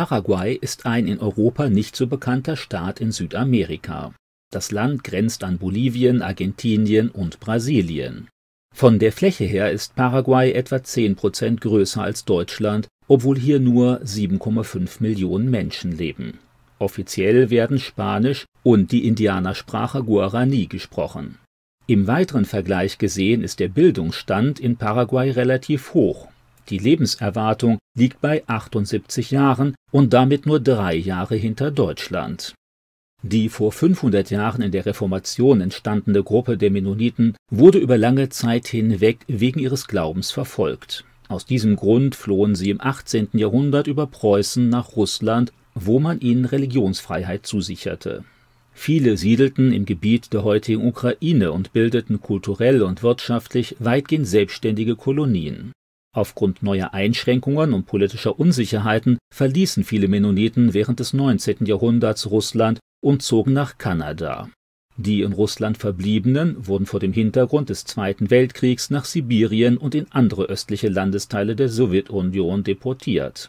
Paraguay ist ein in Europa nicht so bekannter Staat in Südamerika. Das Land grenzt an Bolivien, Argentinien und Brasilien. Von der Fläche her ist Paraguay etwa 10 Prozent größer als Deutschland, obwohl hier nur 7,5 Millionen Menschen leben. Offiziell werden Spanisch und die Indianersprache Guarani gesprochen. Im weiteren Vergleich gesehen ist der Bildungsstand in Paraguay relativ hoch. Die Lebenserwartung liegt bei 78 Jahren und damit nur drei Jahre hinter Deutschland. Die vor 500 Jahren in der Reformation entstandene Gruppe der Mennoniten wurde über lange Zeit hinweg wegen ihres Glaubens verfolgt. Aus diesem Grund flohen sie im 18. Jahrhundert über Preußen nach Russland, wo man ihnen Religionsfreiheit zusicherte. Viele siedelten im Gebiet der heutigen Ukraine und bildeten kulturell und wirtschaftlich weitgehend selbstständige Kolonien. Aufgrund neuer Einschränkungen und politischer Unsicherheiten verließen viele Mennoniten während des 19. Jahrhunderts Russland und zogen nach Kanada. Die in Russland Verbliebenen wurden vor dem Hintergrund des Zweiten Weltkriegs nach Sibirien und in andere östliche Landesteile der Sowjetunion deportiert.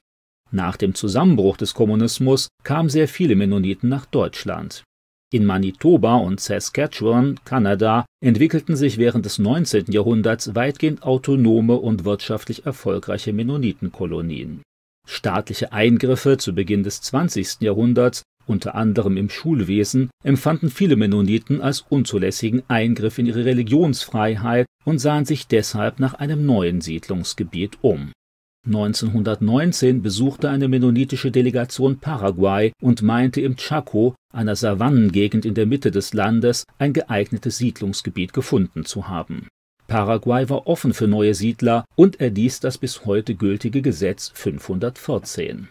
Nach dem Zusammenbruch des Kommunismus kamen sehr viele Mennoniten nach Deutschland. In Manitoba und Saskatchewan, Kanada, entwickelten sich während des 19. Jahrhunderts weitgehend autonome und wirtschaftlich erfolgreiche Mennonitenkolonien. Staatliche Eingriffe zu Beginn des 20. Jahrhunderts, unter anderem im Schulwesen, empfanden viele Mennoniten als unzulässigen Eingriff in ihre Religionsfreiheit und sahen sich deshalb nach einem neuen Siedlungsgebiet um 1919 besuchte eine mennonitische Delegation Paraguay und meinte im Chaco, einer Savannengegend in der Mitte des Landes, ein geeignetes Siedlungsgebiet gefunden zu haben. Paraguay war offen für neue Siedler und erließ das bis heute gültige Gesetz 514.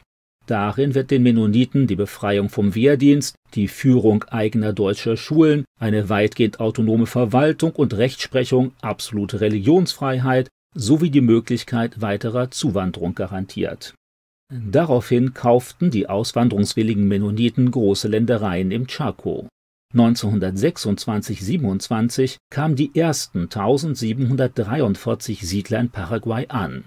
Darin wird den Mennoniten die Befreiung vom Wehrdienst, die Führung eigener deutscher Schulen, eine weitgehend autonome Verwaltung und Rechtsprechung, absolute Religionsfreiheit sowie die Möglichkeit weiterer Zuwanderung garantiert. Daraufhin kauften die auswanderungswilligen Mennoniten große Ländereien im Chaco. 1926/27 kamen die ersten 1743 Siedler in Paraguay an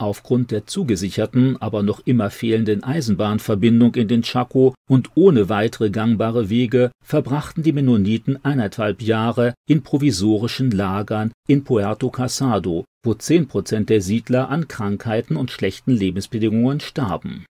Aufgrund der zugesicherten, aber noch immer fehlenden Eisenbahnverbindung in den Chaco und ohne weitere gangbare Wege verbrachten die Mennoniten eineinhalb Jahre in provisorischen Lagern in Puerto Casado, wo zehn Prozent der Siedler an Krankheiten und schlechten Lebensbedingungen starben.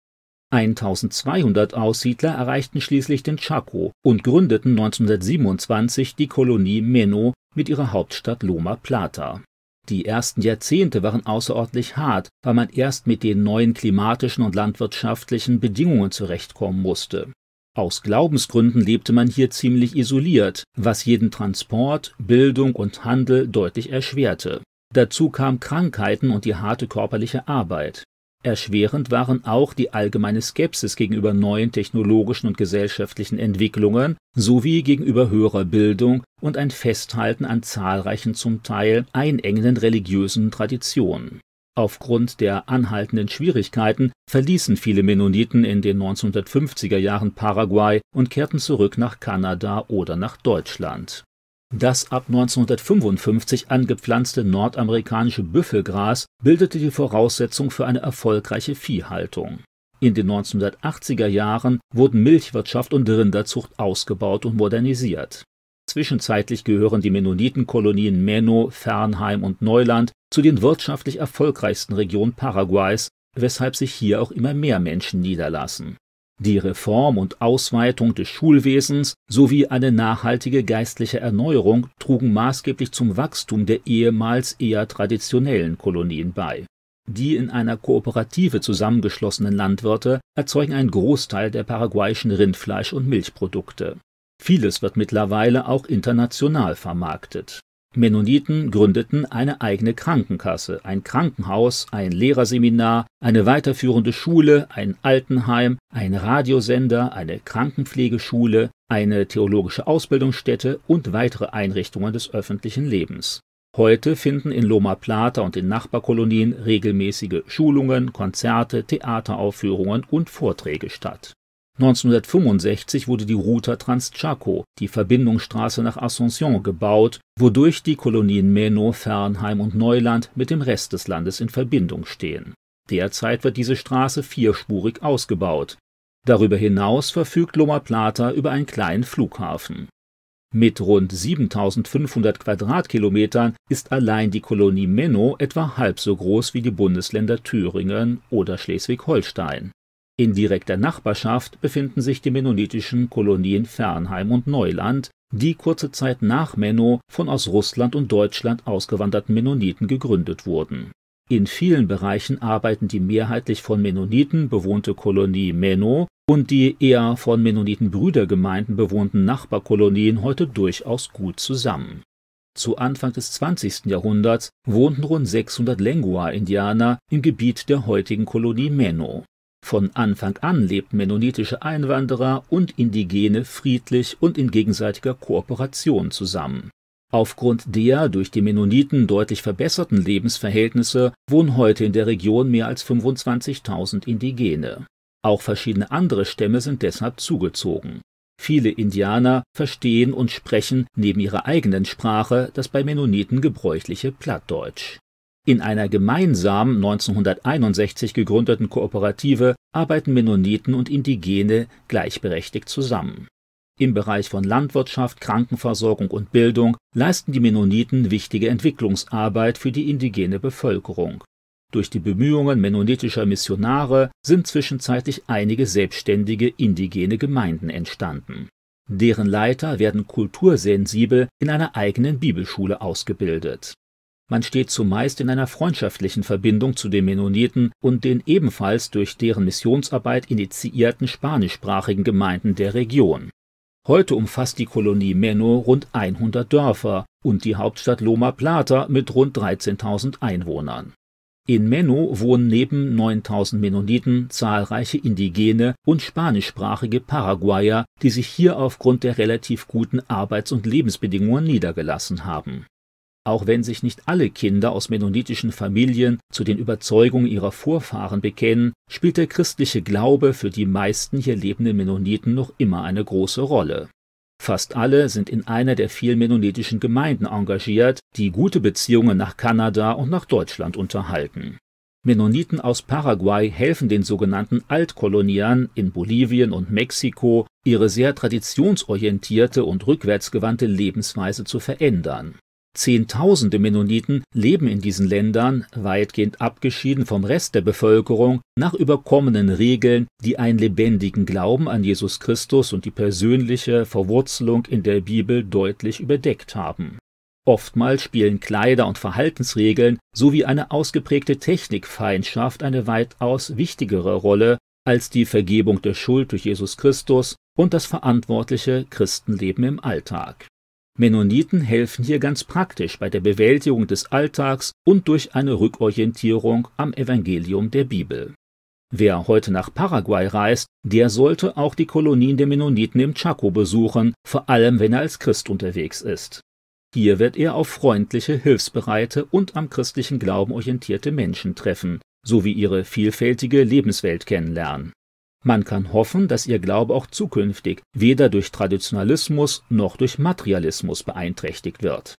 1200 Aussiedler erreichten schließlich den Chaco und gründeten 1927 die Kolonie Meno mit ihrer Hauptstadt Loma Plata die ersten Jahrzehnte waren außerordentlich hart, weil man erst mit den neuen klimatischen und landwirtschaftlichen Bedingungen zurechtkommen musste. Aus Glaubensgründen lebte man hier ziemlich isoliert, was jeden Transport, Bildung und Handel deutlich erschwerte. Dazu kam Krankheiten und die harte körperliche Arbeit. Erschwerend waren auch die allgemeine Skepsis gegenüber neuen technologischen und gesellschaftlichen Entwicklungen sowie gegenüber höherer Bildung und ein Festhalten an zahlreichen zum Teil einengenden religiösen Traditionen. Aufgrund der anhaltenden Schwierigkeiten verließen viele Mennoniten in den 1950er Jahren Paraguay und kehrten zurück nach Kanada oder nach Deutschland das ab 1955 angepflanzte nordamerikanische Büffelgras bildete die Voraussetzung für eine erfolgreiche Viehhaltung. In den 1980er Jahren wurden Milchwirtschaft und Rinderzucht ausgebaut und modernisiert. Zwischenzeitlich gehören die Mennonitenkolonien Menno, Fernheim und Neuland zu den wirtschaftlich erfolgreichsten Regionen Paraguays, weshalb sich hier auch immer mehr Menschen niederlassen die Reform und Ausweitung des Schulwesens sowie eine nachhaltige geistliche Erneuerung trugen maßgeblich zum Wachstum der ehemals eher traditionellen Kolonien bei. Die in einer Kooperative zusammengeschlossenen Landwirte erzeugen einen Großteil der paraguayischen Rindfleisch- und Milchprodukte. Vieles wird mittlerweile auch international vermarktet Mennoniten gründeten eine eigene Krankenkasse, ein Krankenhaus, ein Lehrerseminar, eine weiterführende Schule, ein Altenheim, ein Radiosender, eine Krankenpflegeschule, eine theologische Ausbildungsstätte und weitere Einrichtungen des öffentlichen Lebens. Heute finden in Loma Plata und in Nachbarkolonien regelmäßige Schulungen, Konzerte, Theateraufführungen und Vorträge statt 1965 wurde die Ruta Transchaco, die Verbindungsstraße nach Asunción, gebaut, wodurch die Kolonien Meno, Fernheim und Neuland mit dem Rest des Landes in Verbindung stehen. Derzeit wird diese Straße vierspurig ausgebaut. Darüber hinaus verfügt Loma Plata über einen kleinen Flughafen. Mit rund 7500 Quadratkilometern ist allein die Kolonie Menno etwa halb so groß wie die Bundesländer Thüringen oder Schleswig-Holstein. In direkter Nachbarschaft befinden sich die mennonitischen Kolonien Fernheim und Neuland, die kurze Zeit nach Menno von aus Russland und Deutschland ausgewanderten Mennoniten gegründet wurden. In vielen Bereichen arbeiten die mehrheitlich von Mennoniten bewohnte Kolonie Menno und die eher von Mennoniten-Brüdergemeinden bewohnten Nachbarkolonien heute durchaus gut zusammen. Zu Anfang des 20. Jahrhunderts wohnten rund 600 Lengua-Indianer im Gebiet der heutigen Kolonie Menno. Von Anfang an lebten mennonitische Einwanderer und Indigene friedlich und in gegenseitiger Kooperation zusammen. Aufgrund der durch die Mennoniten deutlich verbesserten Lebensverhältnisse wohnen heute in der Region mehr als 25.000 Indigene. Auch verschiedene andere Stämme sind deshalb zugezogen. Viele Indianer verstehen und sprechen neben ihrer eigenen Sprache das bei Mennoniten gebräuchliche Plattdeutsch. In einer gemeinsam 1961 gegründeten Kooperative arbeiten Mennoniten und Indigene gleichberechtigt zusammen. Im Bereich von Landwirtschaft, Krankenversorgung und Bildung leisten die Mennoniten wichtige Entwicklungsarbeit für die indigene Bevölkerung. Durch die Bemühungen mennonitischer Missionare sind zwischenzeitlich einige selbstständige indigene Gemeinden entstanden. Deren Leiter werden kultursensibel in einer eigenen Bibelschule ausgebildet man steht zumeist in einer freundschaftlichen Verbindung zu den Mennoniten und den ebenfalls durch deren Missionsarbeit initiierten spanischsprachigen Gemeinden der Region. Heute umfasst die Kolonie Menno rund 100 Dörfer und die Hauptstadt Loma Plata mit rund 13.000 Einwohnern. In Menno wohnen neben 9000 Mennoniten zahlreiche indigene und spanischsprachige Paraguayer, die sich hier aufgrund der relativ guten Arbeits- und Lebensbedingungen niedergelassen haben auch wenn sich nicht alle Kinder aus mennonitischen Familien zu den Überzeugungen ihrer Vorfahren bekennen, spielt der christliche Glaube für die meisten hier lebenden Mennoniten noch immer eine große Rolle. Fast alle sind in einer der vielen mennonitischen Gemeinden engagiert, die gute Beziehungen nach Kanada und nach Deutschland unterhalten. Mennoniten aus Paraguay helfen den sogenannten Altkoloniern in Bolivien und Mexiko, ihre sehr traditionsorientierte und rückwärtsgewandte Lebensweise zu verändern. Zehntausende Mennoniten leben in diesen Ländern, weitgehend abgeschieden vom Rest der Bevölkerung, nach überkommenen Regeln, die einen lebendigen Glauben an Jesus Christus und die persönliche Verwurzelung in der Bibel deutlich überdeckt haben. Oftmals spielen Kleider und Verhaltensregeln sowie eine ausgeprägte Technikfeindschaft eine weitaus wichtigere Rolle als die Vergebung der Schuld durch Jesus Christus und das verantwortliche Christenleben im Alltag. Mennoniten helfen hier ganz praktisch bei der Bewältigung des Alltags und durch eine Rückorientierung am Evangelium der Bibel. Wer heute nach Paraguay reist, der sollte auch die Kolonien der Mennoniten im Chaco besuchen, vor allem wenn er als Christ unterwegs ist. Hier wird er auf freundliche, hilfsbereite und am christlichen Glauben orientierte Menschen treffen, sowie ihre vielfältige Lebenswelt kennenlernen. Man kann hoffen, dass ihr Glaube auch zukünftig weder durch Traditionalismus noch durch Materialismus beeinträchtigt wird